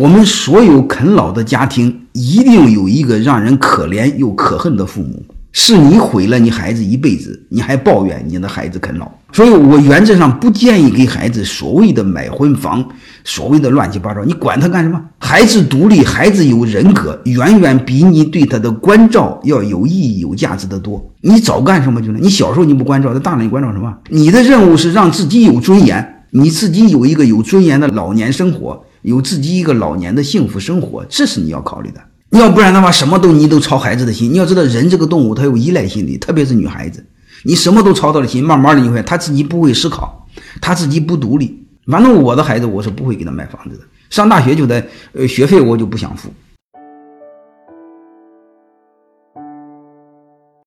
我们所有啃老的家庭，一定有一个让人可怜又可恨的父母。是你毁了你孩子一辈子，你还抱怨你的孩子啃老。所以我原则上不建议给孩子所谓的买婚房，所谓的乱七八糟。你管他干什么？孩子独立，孩子有人格，远远比你对他的关照要有意义、有价值的多。你早干什么去了？你小时候你不关照，他大了你关照什么？你的任务是让自己有尊严，你自己有一个有尊严的老年生活。有自己一个老年的幸福生活，这是你要考虑的。要不然的话，什么都你都操孩子的心。你要知道，人这个动物，它有依赖心理，特别是女孩子，你什么都操他的心，慢慢的你会，他自己不会思考，他自己不独立。反正我的孩子，我是不会给他买房子的。上大学就得，呃，学费我就不想付。